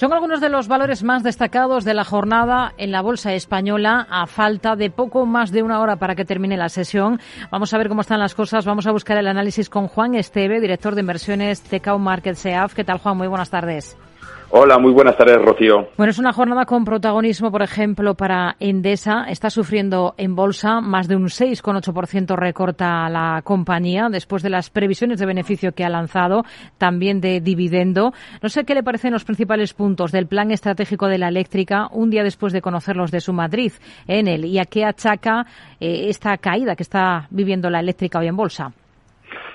Son algunos de los valores más destacados de la jornada en la Bolsa Española a falta de poco más de una hora para que termine la sesión. Vamos a ver cómo están las cosas. Vamos a buscar el análisis con Juan Esteve, director de inversiones Tecao Market SEAF. ¿Qué tal, Juan? Muy buenas tardes. Hola, muy buenas tardes, Rocío. Bueno, es una jornada con protagonismo, por ejemplo, para Endesa. Está sufriendo en bolsa más de un 6,8% recorta la compañía después de las previsiones de beneficio que ha lanzado, también de dividendo. No sé qué le parecen los principales puntos del plan estratégico de la eléctrica un día después de conocerlos de su Madrid, en él, y a qué achaca eh, esta caída que está viviendo la eléctrica hoy en bolsa.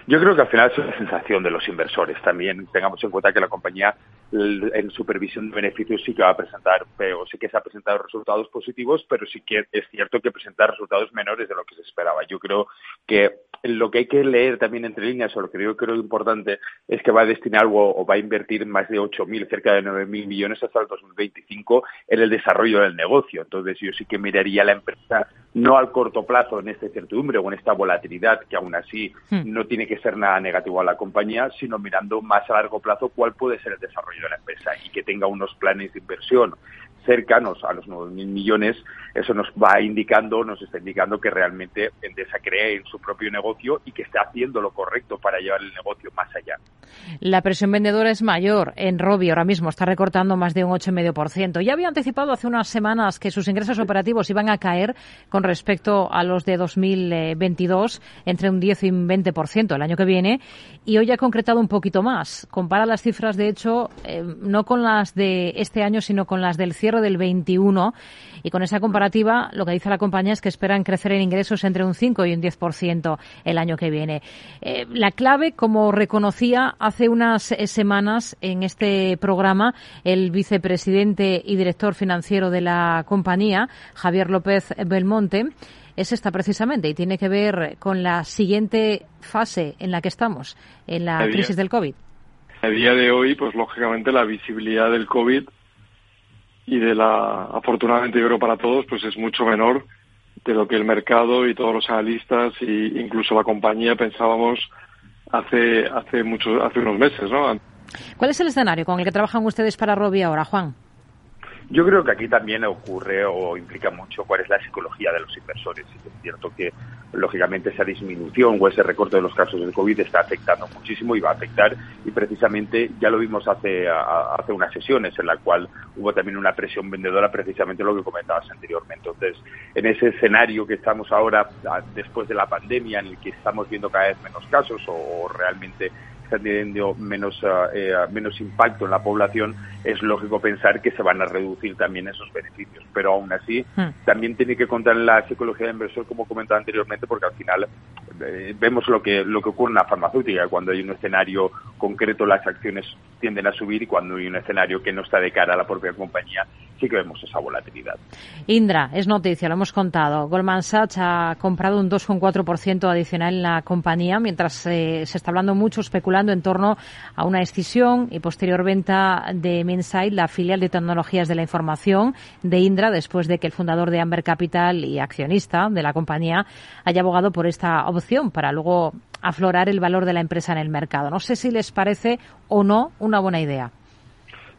Yo creo que al final es una sensación de los inversores. También tengamos en cuenta que la compañía en supervisión de beneficios sí que va a presentar, pero sí que se ha presentado resultados positivos, pero sí que es cierto que presenta resultados menores de lo que se esperaba. Yo creo que lo que hay que leer también entre líneas, o lo que yo creo importante, es que va a destinar o, va a invertir más de 8.000, cerca de 9.000 millones hasta el 2025 en el desarrollo del negocio. Entonces yo sí que miraría la empresa no al corto plazo en esta incertidumbre o en esta volatilidad, que aún así hmm. no tiene que ser nada negativo a la compañía, sino mirando más a largo plazo cuál puede ser el desarrollo de la empresa y que tenga unos planes de inversión cercanos a los 9.000 millones, eso nos va indicando, nos está indicando que realmente Endesa cree en su propio negocio y que está haciendo lo correcto para llevar el negocio más allá. La presión vendedora es mayor en Robi ahora mismo, está recortando más de un 8,5%. Ya había anticipado hace unas semanas que sus ingresos operativos iban a caer con respecto a los de 2022 entre un 10 y un 20% el año que viene y hoy ha concretado un poquito más. Compara las cifras, de hecho, eh, no con las de este año, sino con las del cierre del 21 y con esa comparativa lo que dice la compañía es que esperan crecer en ingresos entre un 5 y un 10% el año que viene. Eh, la clave, como reconocía hace unas eh, semanas en este programa el vicepresidente y director financiero de la compañía, Javier López Belmonte, es esta precisamente y tiene que ver con la siguiente fase en la que estamos, en la crisis del COVID. A día de hoy, pues lógicamente la visibilidad del COVID y de la, afortunadamente yo creo para todos, pues es mucho menor de lo que el mercado y todos los analistas e incluso la compañía pensábamos hace hace muchos hace unos meses, ¿no? ¿Cuál es el escenario con el que trabajan ustedes para Robi ahora, Juan? Yo creo que aquí también ocurre o implica mucho cuál es la psicología de los inversores. Es cierto que, lógicamente, esa disminución o ese recorte de los casos del COVID está afectando muchísimo y va a afectar. Y precisamente ya lo vimos hace, hace unas sesiones en la cual hubo también una presión vendedora, precisamente lo que comentabas anteriormente. Entonces, en ese escenario que estamos ahora, después de la pandemia, en el que estamos viendo cada vez menos casos o realmente están teniendo menos, ah, eh, menos impacto en la población, es lógico pensar que se van a reducir también esos beneficios. Pero aún así, hmm. también tiene que contar en la psicología del inversor, como comentaba anteriormente, porque al final eh, vemos lo que, lo que ocurre en la farmacéutica. Cuando hay un escenario concreto, las acciones tienden a subir y cuando hay un escenario que no está de cara a la propia compañía, sí que vemos esa volatilidad. Indra, es noticia, lo hemos contado. Goldman Sachs ha comprado un 2,4% adicional en la compañía, mientras eh, se está hablando mucho, especulando en torno a una escisión y posterior venta de Minsight, la filial de tecnologías de la información de Indra, después de que el fundador de Amber Capital y accionista de la compañía haya abogado por esta opción para luego aflorar el valor de la empresa en el mercado. No sé si les parece o no una buena idea.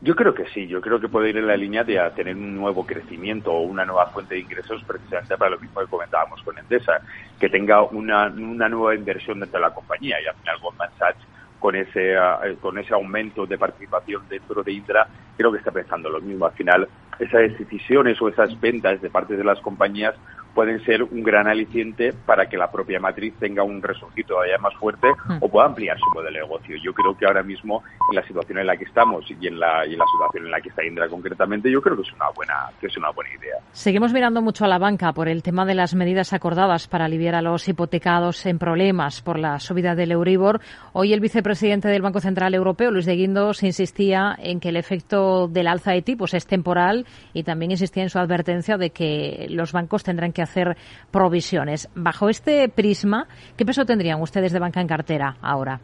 Yo creo que sí, yo creo que puede ir en la línea de tener un nuevo crecimiento o una nueva fuente de ingresos precisamente para lo mismo que comentábamos con Endesa, que tenga una, una nueva inversión dentro de la compañía y al final Goldman Sachs con ese, eh, con ese aumento de participación dentro de Indra, creo que está pensando lo mismo. Al final, esas decisiones o esas ventas de parte de las compañías pueden ser un gran aliciente para que la propia matriz tenga un resurgir todavía más fuerte hmm. o pueda ampliar su modelo de negocio. Yo creo que ahora mismo, en la situación en la que estamos y en la, y en la situación en la que está Indra concretamente, yo creo que es una buena, que es una buena idea. Seguimos mirando mucho a la banca por el tema de las medidas acordadas para aliviar a los hipotecados en problemas por la subida del Euribor. Hoy el vicepresidente del Banco Central Europeo, Luis de Guindos, insistía en que el efecto del alza de tipos es temporal y también insistía en su advertencia de que los bancos tendrán que hacer provisiones. Bajo este prisma, ¿qué peso tendrían ustedes de banca en cartera ahora?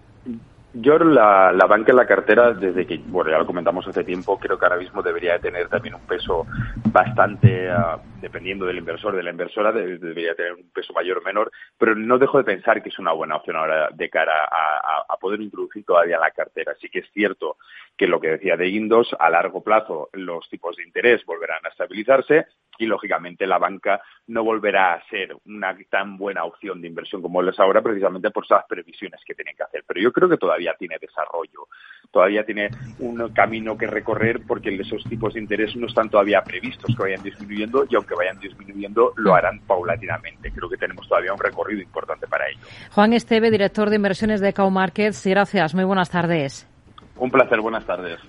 Yo la, banca en la cartera, desde que, bueno, ya lo comentamos hace tiempo, creo que ahora mismo debería tener también un peso bastante, uh, dependiendo del inversor, de la inversora, debería tener un peso mayor o menor, pero no dejo de pensar que es una buena opción ahora de cara a poder introducir todavía la cartera. Sí que es cierto que lo que decía de Indos, a largo plazo los tipos de interés volverán a estabilizarse y lógicamente la banca no volverá a ser una tan buena opción de inversión como es ahora precisamente por esas previsiones que tienen que hacer. Pero yo creo que todavía tiene desarrollo, todavía tiene un camino que recorrer porque esos tipos de interés no están todavía previstos que vayan disminuyendo y aunque vayan disminuyendo lo harán paulatinamente. Creo que tenemos todavía un recorrido importante para ello. Juan Esteve, director de inversiones de Cow Markets, gracias. Muy buenas tardes. Un placer, buenas tardes.